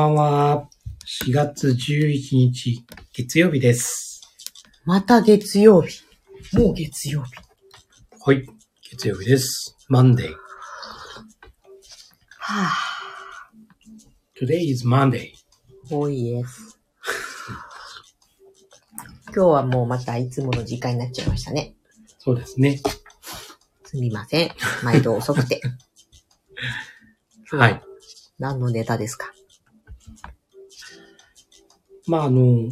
んばんは。こんばんは。4月11日、月曜日です。また月曜日。もう月曜日。はい。月曜日です。Monday. はぁ、Today is Monday. 多いです。今日はもうまたいつもの時間になっちゃいましたね。そうですね。すみません。毎度遅くて。はい。何のネタですか？まあ、あの、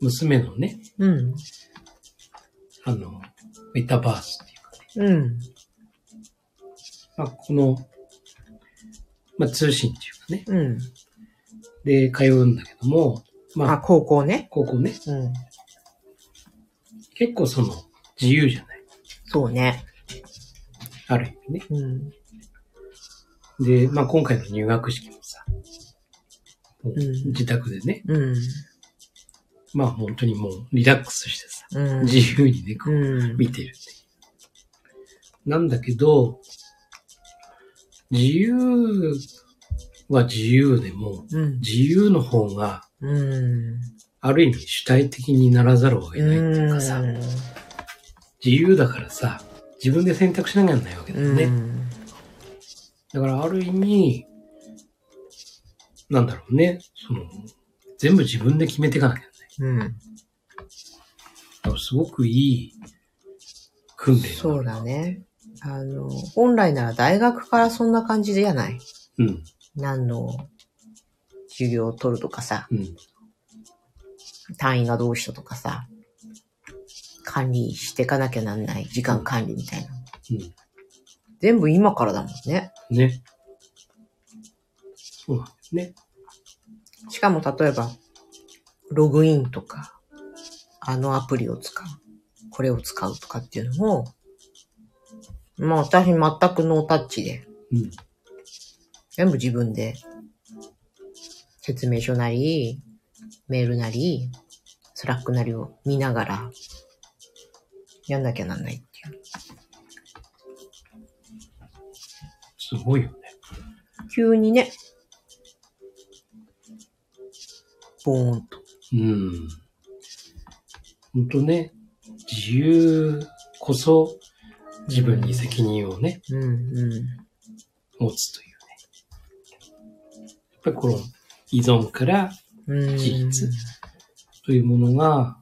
娘のね、うん。あの、メタバースっていうかね。うん。まあ、この、まあ、通信っていうかね。うん。で、通うんだけども、まあ、あ、高校ね。高校ね、うん。結構その、自由じゃない。そうね。ある意味ね。うん。で、まあ、今回の入学式もさ、自宅でね、うん。まあ本当にもうリラックスしてさ、うん。自由にね、こううん。見てるっていう。なんだけど、自由は自由でも、うん。自由の方が、うん。ある意味主体的にならざるを得ないっていうかさ、うん自由だからさ、自分で選択しなきゃならないわけだよね。うんだからある意味、なんだろうね、その、全部自分で決めていかなきゃいけない。うん。だからすごくいい訓練そうだね。あの、本来なら大学からそんな感じじゃない？うん。何の授業を取るとかさ、うん。単位がどうしたとかさ、管理していかなきゃなんない時間管理みたいな。うん。全部今からだもんね。ね。そうなんね。しかも例えば、ログインとか、あのアプリを使う、これを使うとかっていうのも、まあ私全くノータッチで、うん。全部自分で、説明書なり、メールなり、スラックなりを見ながら、やんなきゃなんないっていう。すごいよね。急にね、ボーンと。うん。ほんとね、自由こそ自分に責任をね、うん、う持つというね。やっぱりこの依存からん。うん。自立というものが、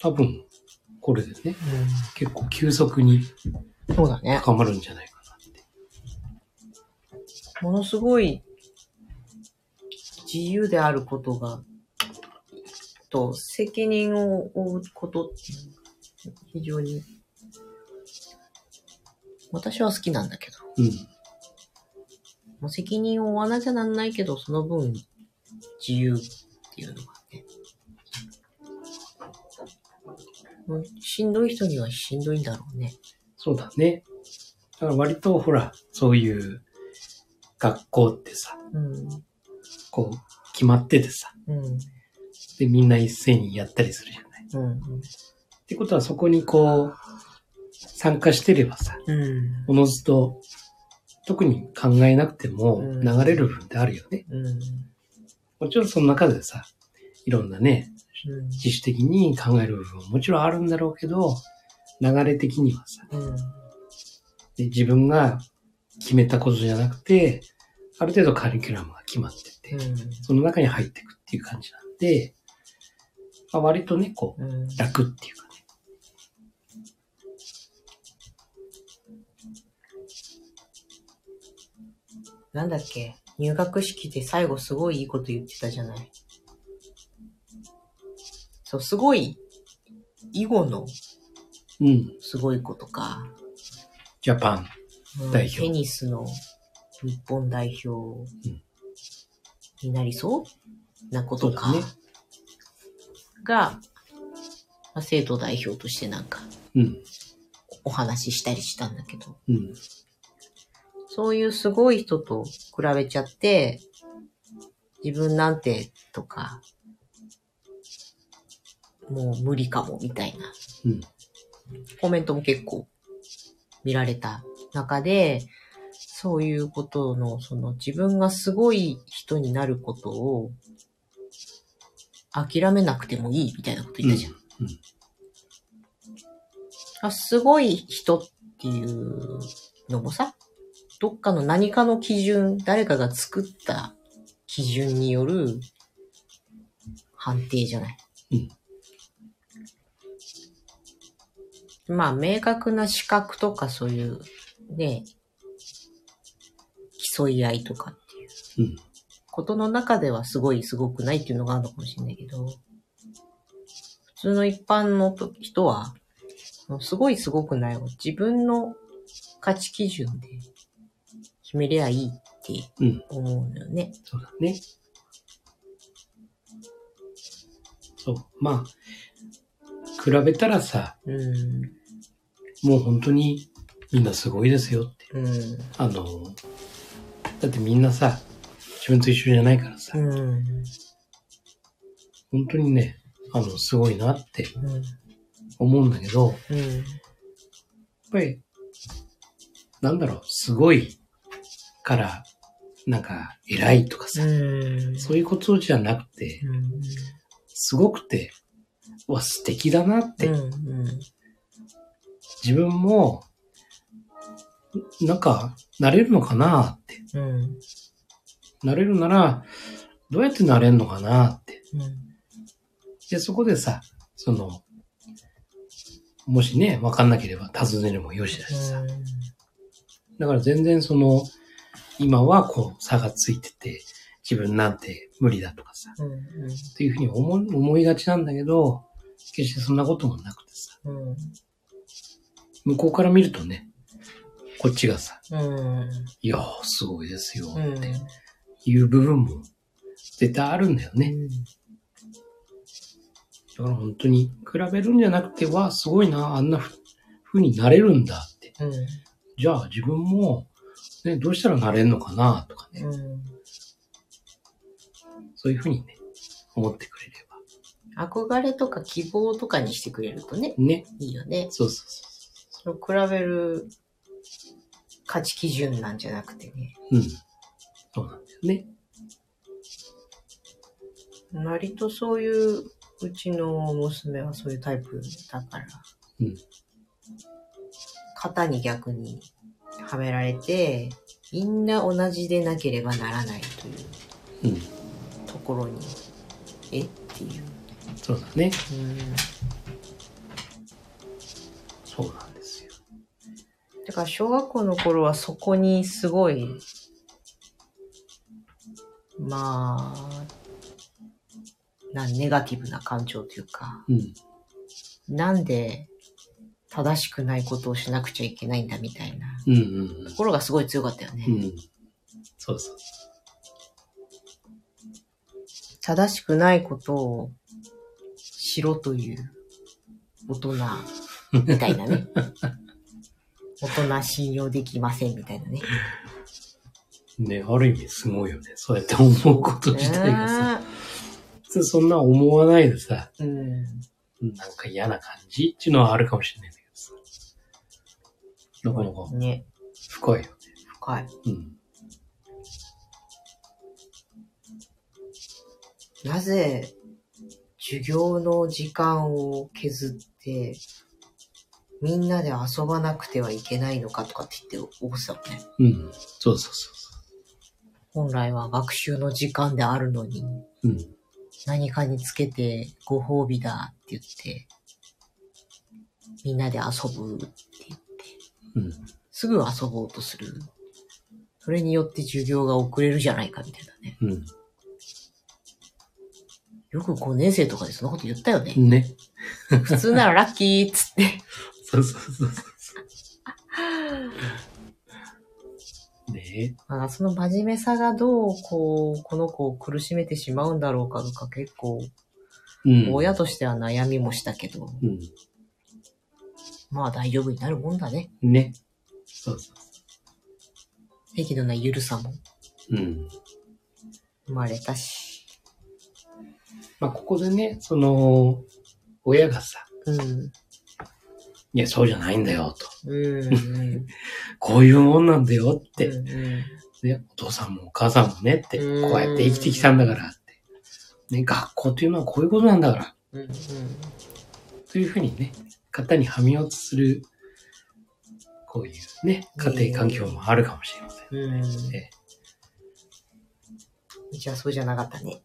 多分これでね、結構急速にうん。そうだね。深まるんじゃないかなって。ものすごい自由であることが、と責任を負うことっていうのが非常に、私は好きなんだけど、うん。もう責任を負わなきゃなんないけど、その分自由っていうのがね、もうしんどい人にはしんどいんだろうね。そうだね。だから割とほら、そういう学校ってさ、うん。こう、決まっててさ、うん。で、みんな一斉にやったりするじゃない。うん。ってことはそこにこう、参加してればさ、うん。おのずと、特に考えなくてもうん流れる部分ってあるよね。うん。もちろんその中でさ、いろんなね、うん。自主的に考える部分ももちろんあるんだろうけど、流れ的にはさ、うん。で自分が決めたことじゃなくて、ある程度カリキュラムが決まってて、うん。その中に入っていくっていう感じなんで、まあ、割とね、こう、うん。楽っていうかね。なんだっけ？入学式で最後すごいいいこと言ってたじゃない。そう、すごい、囲碁のうん。すごいことか、ジャパン。うん代表テニスの日本代表になりそう？なことか、ねが、まあ、生徒代表としてなんかうん。お話ししたりしたんだけど、うん。そういうすごい人と比べちゃって、自分なんてとか、もう無理かもみたいなうん。コメントも結構見られた中で、そういうことの、その自分がすごい人になることを諦めなくてもいいみたいなこと言ったじゃん。うんうんあすごい人っていうのもさ、どっかの何かの基準、誰かが作った基準による判定じゃない。まあ、明確な資格とかそういう、ね、競い合いとかっていううん。ことの中ではすごいすごくないっていうのがあるのかもしれないけど、普通の一般の人は、すごいすごくないを自分の価値基準で決めりゃいいってうん。思うのよね。そうだね。そう。まあ、比べたらさ、うん。もう本当にみんなすごいですよって。うん。あの、だってみんなさ、自分と一緒じゃないからさ、うん。本当にね、あの、すごいなってうん。思うんだけど、やっうん。ぱり、なんだろう、すごいから、なんか、偉いとかさ、うん。そういうことじゃなくて、うん。すごくて、うわ、素敵だなって、うん。自分も、なんか、なれるのかなって。うん。なれるなら、どうやってなれるのかなって。うん。で、そこでさ、その、もしね、わかんなければ尋ねるもよしだしさ。だから全然その、今はこう差がついてて、自分なんて無理だとかさ、うん。っていうふうに思い思いがちなんだけど、決してそんなこともなくてさ、うん。向こうから見るとね、こっちがさ、うん。いやー、すごいですようん。っていう部分も絶対あるんだよね。だから本当に比べるんじゃなくて、わあ、すごいな、あんなふ風になれるんだって。うん。じゃあ自分も、ね、どうしたらなれるのかなとかね、うん。そういうふうにね、思ってくれれ憧れとか希望とかにしてくれるとね、ば。ね。いいよね。そうそうそそれを比べる価値基準なんじゃなくてね。う。うん。そうなんだよね。割とそういう、うちの娘はそういうタイプだから、うん型に逆にはめられて、みんな同じでなければならないといううん。ところに、え？っていう。そうだね。うんそう。だから小学校の頃はそこにすごい、まあ、な、ネガティブな感情というか、うん。なんで正しくないことをしなくちゃいけないんだみたいなうんうんところがすごい強かったよね。うん。うん。そうそう。正しくないことをしろという大人みたいなね。大人信用できませんみたいなね。ね、ある意味すごいよね。そうやって思うこと自体がさ、ね普通そんな思わないでさ、えうん。なんか嫌な感じっていうのはあるかもしれないんだけどさ。なかなかね。深いよね。深い。うん。なぜ、授業の時間を削って、みんなで遊ばなくてはいけないのかとかって言って思ってたもんね。うん。そうそうそ本来は学習の時間であるのに、う。うん。何かにつけてご褒美だって言って、みんなで遊ぶって言って、うん。すぐ遊ぼうとする。それによって授業が遅れるじゃないかみたいなね。うん。よく5年生とかでそんなこと言ったよね。ね。普通ならラッキーっつって。そうそうそうそう。ねまあ、その真面目さがどう、こう、この子を苦しめてしまうんだろうかとか結構、うん。親としては悩みもしたけど、うん。まあ大丈夫になるもんだね。ね。そうそ適度な緩さもう。うん。生まれたし。まあ、ここでね、その、親がさ、うん。いや、そうじゃないんだよ、と。うん。うん。こういうもんなんだよって。うんうんね、お父さんもお母さんもねって、うんこうやって生きてきたんだからって。ね、学校っていうのはこういうことなんだから。うんうんというふうにね、型にはみようとする、こういうね、家庭環境もあるかもしれません。うんえじゃあそうじゃなかったね。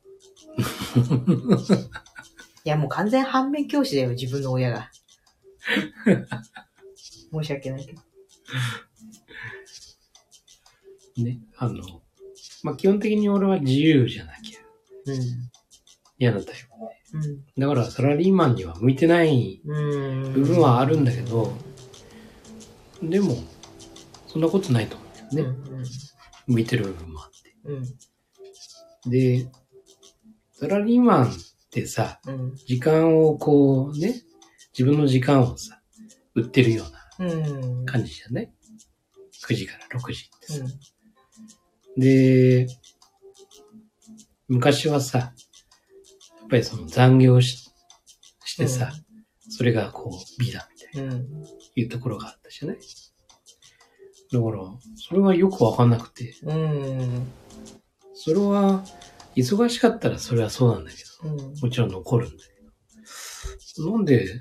いや、もう完全反面教師だよ、自分の親が。申し訳ないけど。ね、あの、まあ、基本的に俺は自由じゃなきゃ嫌なタイプうん。で。だからサラリーマンには向いてないうん。うん。部分はあるんだけど、でも、そんなことないと思うんだよね。うん。向いてる部分もあって。うん。で、サラリーマンってさ、うん。時間をこうね、自分の時間をさ、売ってるようなうん。感じじゃない ?9 時から6時ってさ。うん。で、昔はさ、やっぱりその残業ししてさ、それがこう美だみたいなうん。いうところがあったじゃない？だから、それはよくわかんなくて、うん。それは、忙しかったらそれはそうなんだけうん。ど、もちろん残るんだけど、なんで、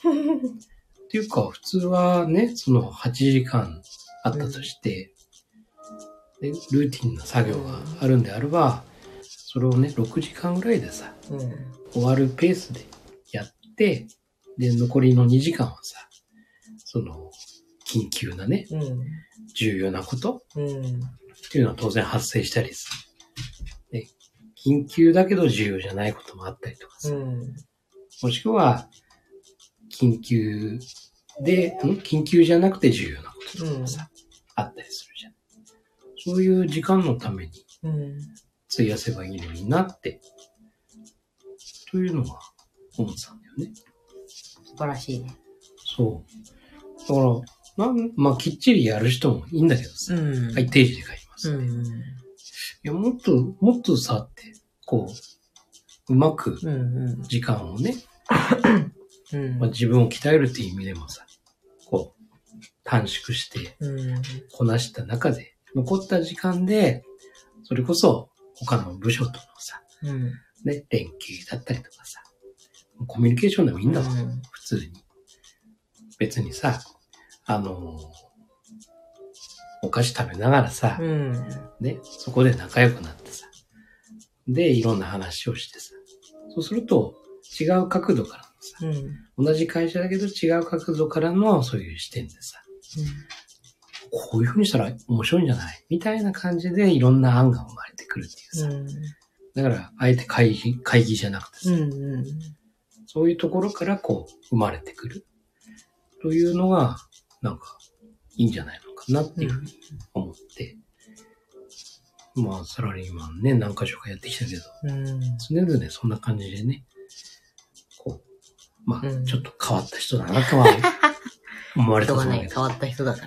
っていうか、普通はね、その8時間あったとして、でルーティンな作業があるんであれば、それをね、6時間ぐらいでさ、うん。終わるペースでやって、で、残りの2時間はさ、その、緊急なね、うん。重要なことうん。っていうのは当然発生したりする。で、緊急だけど重要じゃないこともあったりとかさ、うん。もしくは、緊急で、ん緊急じゃなくて重要なこととかもさ、あったりするじゃん。そういう時間のためにうん。費やせばいいのになって、というのは思ってたんだよね。素晴らしいね。そう。だから、なん、まあ、きっちりやる人もいいんだけどさ、んはい、定時で帰ります。いうん。や、もっと、もっとさ、って、こう、うまくうん。うん。時間をね、う んまあ、自分を鍛えるっていう意味でもさ、こう、短縮してうん。こなした中で、残った時間で、それこそ他の部署とのさ、うん。ね、連携だったりとかさ、コミュニケーションでもいいんだわ、うん普通に。別にさ、あのお菓子食べながらさ、うん。ね、そこで仲良くなってさ、で、いろんな話をしてさ、そうすると違う角度からのさ、うん。同じ会社だけど違う角度からのそういう視点でさ、こういう風にしたら面白いんじゃないみたいな感じでいろんな案が生まれてくるっていうさ。うん。だから、あえて会議、会議じゃなくてさ、うん。うん。そういうところからこう生まれてくる。というのが、なんか、いいんじゃないのかなっていうふうに思って。まあ、サラリーマンね、何箇所かやってきたけど、うん。常々ね、そんな感じでね、まあ、うんちょっと変わった人だなとは 思われた人がね、と思うけど。変わった人だか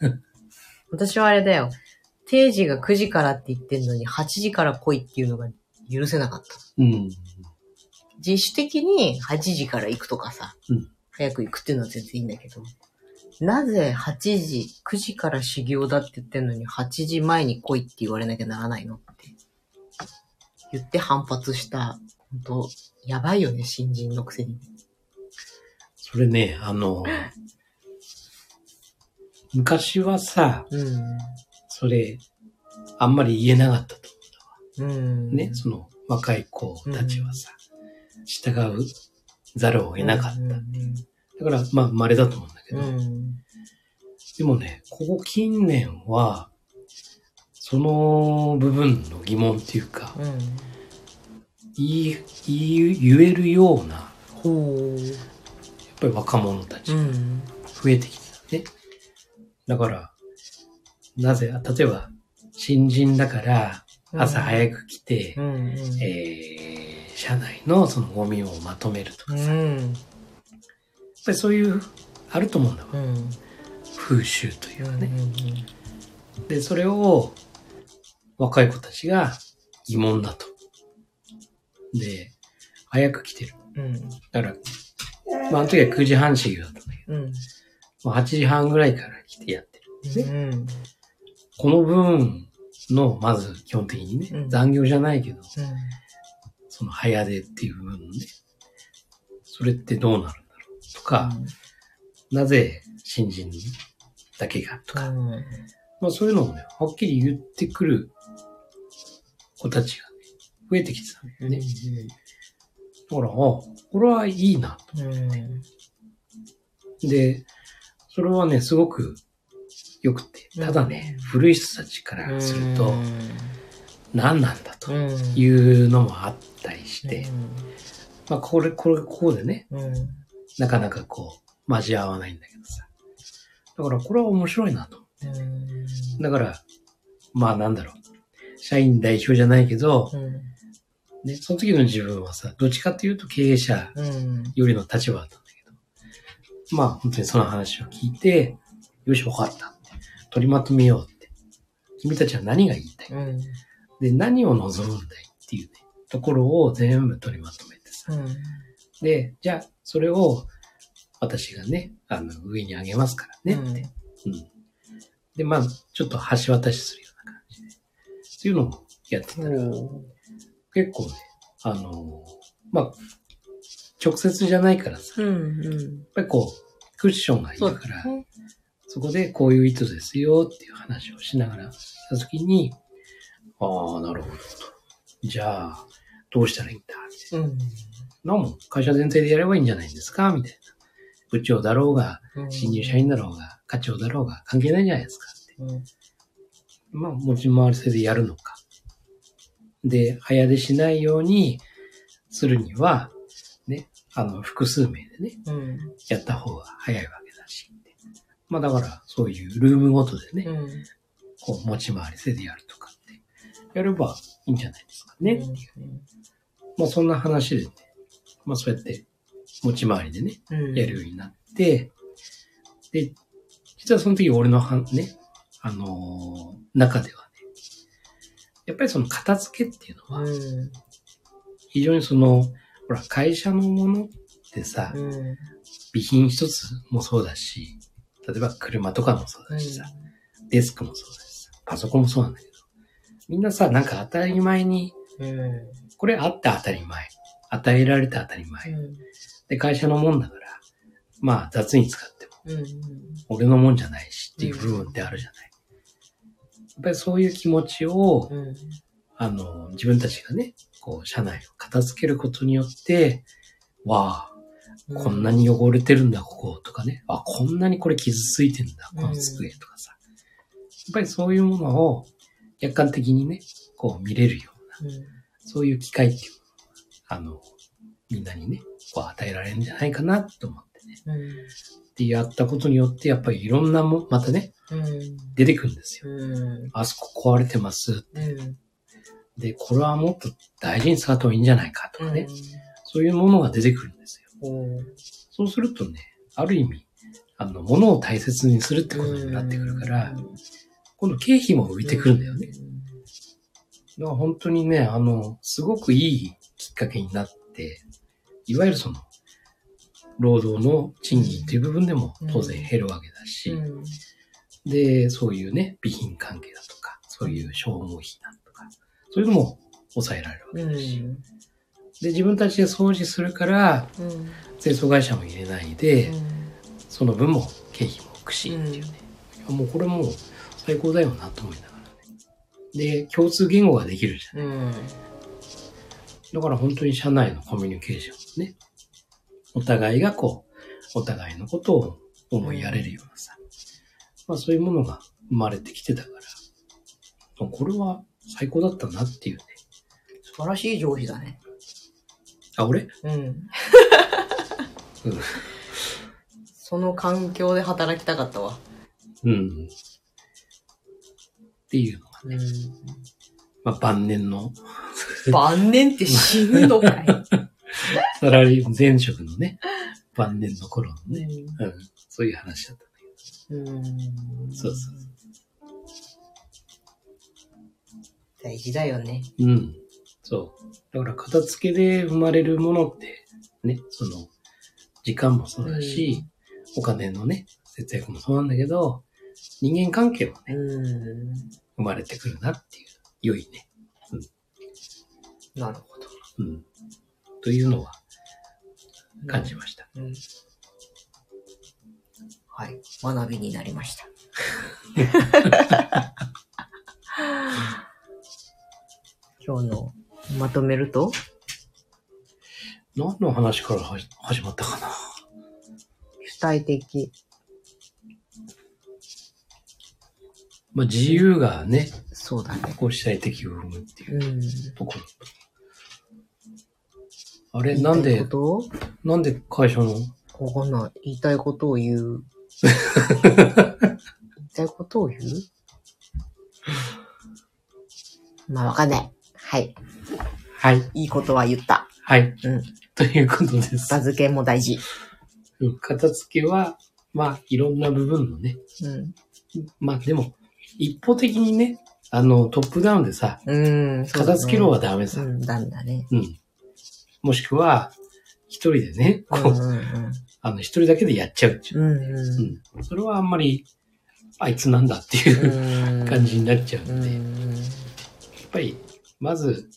らね。私はあれだよ。定時が9時からって言ってんのに8時から来いっていうのが許せなかった。うん。自主的に8時から行くとかさ、うん早く行くっていうのは全然いいんだけど、なぜ8時、9時から修行だって言ってんのに8時前に来いって言われなきゃならないのって言って反発した。本当やばいよね、新人のくせに。それね、あの、昔はさ、うん。それ、あんまり言えなかったとうん。ね、その若い子たちはさ、従うざるを得なかった。うんだから、まあ、稀だと思うんだけど、うん。でもね、ここ近年は、その部分の疑問っていうか、うん。言い、言えるような、やほっぱり若者たちう。がん。増えてきたね。だから、なぜ、例えば、新人だから、朝早く来て、うん。うん。えー、社内のそのゴミをまとめるとかさ、やっうん。ぱりそういう、あると思うんだわ。うん。風習というかね。うん。で、それを若い子たちが疑問だと。で、早く来てる。うん。だから、まあ、あの時は9時半始業だったんだけど、うん。まあ8時半ぐらいから来てやってる。うん。この分の、まず基本的にね、うん残業じゃないけど、うその早出っていう部分ね、それってどうなるんだろうとか、なぜ新人だけがとか、ん。まあそういうのをね、はっきり言ってくる子たちがね、増えてきてたんだよね。だから、あ、これはいいなと。うん。で、それはね、すごく良くて、ただね、古い人たちからすると、何なんだとうん。いうのもあったりして、まあこれ、これ、ここでね、うん。なかなかこう、交わないんだけどさ。だからこれは面白いなと。うん。だから、まあなんだろう。社員代表じゃないけど、うん。ね、その時の自分はさ、どっちかっていうと経営者うん。よりの立場だったんだけど、まあ本当にその話を聞いて、よし、わかった。取りまとめようって。君たちは何が言いたい？うん。で、何を望むんだいっていうね、ところを全部取りまとめてさ。で、じゃあ、それを私がね、あの、上に上げますからねって。うん。で、まあ、ちょっと橋渡しするような感じで。っていうのもやってたら、結構ね、あの、まあ、直接じゃないからさ、やっうん。ぱりこう、クッションがいいそうから、そこでこういう意図ですよっていう話をしながらしたときに、ああ、なるほどと。じゃあ、どうしたらいいんだみたいな。うん。なも会社全体でやればいいんじゃないんですかみたいな。部長だろうが、新入社員だろうが、課長だろうが、関係ないんじゃないですかって。うん。まあ、持ち回り制でやるのか。で、早出しないようにするには、ね、あの、複数名でね、うん。やった方が早いわけだし。まあ、だから、そういうルームごとでね、うん。こう、持ち回り制でやるとかって、やればいいんじゃないですかね、っていう。まあ、そんな話でね、まあ、そうやって、持ち回りでね、うん。やるようになって、で、実はその時俺のはね、あのー中ではね、やっぱりその片付けっていうのは、うん。非常にその、ほら、会社のものってさ、うん。備品一つもそうだし、例えば車とかもそうだしさ、デスクもそうだしさ、パソコンもそうなんだけど、みんなさ、なんか当たり前に、うん。これあって当たり前、与えられて当たり前、うん。で、会社のもんだから、まあ雑に使っても、うん。俺のもんじゃないしっていう部分ってあるじゃない。やっぱりそういう気持ちを、うん。あの、自分たちがね、こう、社内を片付けることによって、わあ、こんなに汚れてるんだ、ここ、とかね。あ、こんなにこれ傷ついてんだ、この机とかさ。やっぱりそういうものを客観的にね、こう見れるような、うん。そういう機会っていうあの、みんなにね、こう与えられるんじゃないかなと思ってね。うん。で、やったことによって、やっぱりいろんなも、またね、うん。出てくるんですよ。うん。あそこ壊れてます。うん。で、これはもっと大事に使った方がいいんじゃないかとかね。そういうものが出てくるんですよ。うん。そうするとね、ある意味、あの、物を大切にするってことになってくるから、今度経費も浮いてくるんだよね。だから本当にね、あの、すごくいいきっかけになって、いわゆるその、労働の賃金という部分でも当然減るわけだし、うん。で、そういうね、備品関係だとか、そういう消耗費だとか、そういうのも抑えられるわけだし、で、自分たちで掃除するから、うん。清掃会社も入れないで、その分も経費も浮くし、っていうね。もうこれもう最高だよなと思いながらね。で、共通言語ができるじゃん。うん。だから本当に社内のコミュニケーションね。お互いがこう、お互いのことを思いやれるようなさ。まあそういうものが生まれてきてたから、これは最高だったなっていうね。素晴らしい上司だね。あ、俺？うん。うん。その環境で働きたかったわ。うん。っていうのがね、まあ晩年の晩年って死ぬのかい。サラリー、前職のね、晩年の頃のね、ううん、そういう話だったんだん。けど。そうそう大事だよね。うん。そう。だから片付けで生まれるものって、ね、その、時間もそうだし、お金のね、節約もそうなんだけど、人間関係もね、うん。生まれてくるなっていう、良いね。なるほど。うん。というのは感じました。うん。はい。学びになりました。今日のまとめると？何の話からはじ始まったかな？主体的。まあ自由がね、そうだね。こう主体的を生むっていううんところ。あれ、言いたいなんで、こと？なんで会社の、わかんない。言いたいことを言う。言いたいことを言う？まあわかんない。はい。はい、いいことは言った。はい、うん。ということです。片付けも大事。うん片付けは、まあ、いろんな部分のね、うん。まあでも、一方的にね、あの、トップダウンでさ、うん。そうだね片付けろはダメさ。うん、ダメだね。うん。もしくは、一人でね、こう、うんうんあの、一人だけでやっちゃうっていう。うん。うんうん。それはあんまり、あいつなんだっていううん。感じになっちゃううんで、やっぱり、まず、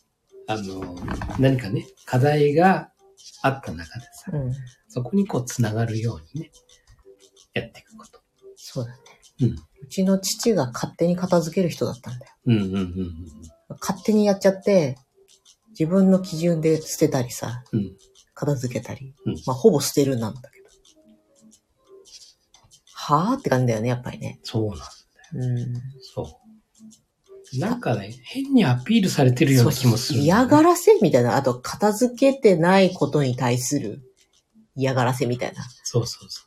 あの、何かね、課題があった中でさ、うん。そこにこう、つながるようにね、やっていくこと。そうだね。うん。うちの父が勝手に片付ける人だったんだよ。うんうんうん勝手にやっちゃって、自分の基準で捨てたりさ、うん。うん。片付けたり。うんまあ、ほぼ捨てるなんだけど。はぁって感じだよね、やっぱりね。そうなんうん。そう。なんかね、変にアピールされてるような気もする、嫌がらせみたいな。あと、片付けてないことに対する嫌がらせみたいな。そうそうそ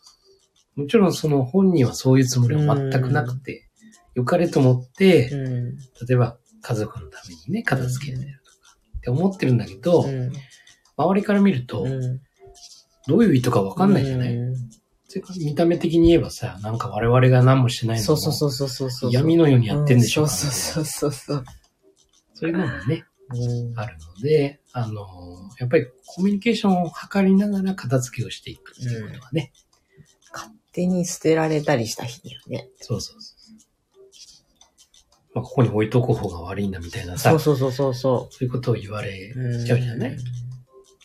う。もちろんその本人はそういうつもりは全くなくて、良かれと思って、うん。例えば家族のためにね、片付けてるって思ってるんだけど、うん。周りから見ると、うん。どういう意図かわかんないじゃない、見た目的に言えばさ、なんか我々が何もしてないのもそうそうそうそうそうそう。闇のようにやってんでしょ、うんそうそうそうそう。そういうのもね、うんあるので、あの、やっぱりコミュニケーションを図りながら片付けをしていくっていうことはね、勝手に捨てられたりした日にはね。そうそうそう。まあ、ここに置いとく方が悪いんだみたいなさ、そうそうそうそうそそういうことを言われう。ちゃうじゃない、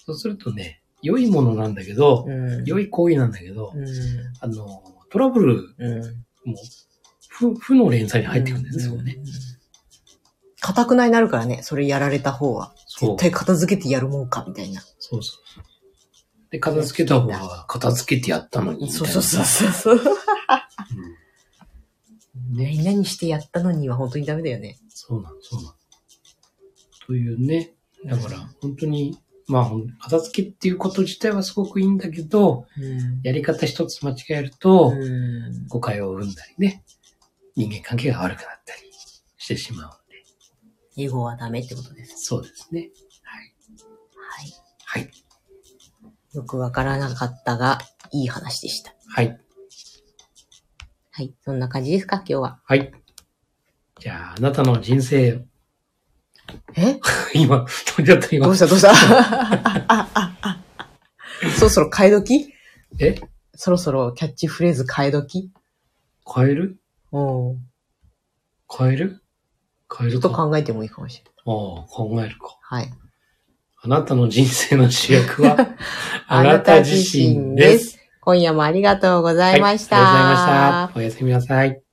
そうするとね、良いものなんだけど、うん。良い行為なんだけど、うん。あの、トラブルうん。も負、負の連鎖に入っていくんですよね。うん。かたくなになるからね、それやられた方は。そう絶対片付けてやるもんか、みたいな。そうそうそう。で、片付けた方が片付けてやったのにみたいな。そうそうそうそう。何々してやったのには本当にダメだよね。そうなの、そうなの。というね、だから本当に、まあ、片付けっていうこと自体はすごくいいんだけど、うん。やり方一つ間違えると、うん。誤解を生んだりね、人間関係が悪くなったりしてしまうんで。以後はダメってことです。そうですね。はい。はい。はい。よくわからなかったが、いい話でした。はい。はい。そんな感じですか、今日は。はい。じゃあ、あなたの人生、え？今、飛んじゃった今どう。したどうした？そろそろ替え時？え？そろそろキャッチフレーズ替え時？変える？うん。変える？変えちょっるか。と考えてもいいかもしれない。ああ、考えるか。はい。あなたの人生の主役は、あなた自身です。。今夜もありがとうございました。はい、ありがとうございました。おやすみなさい。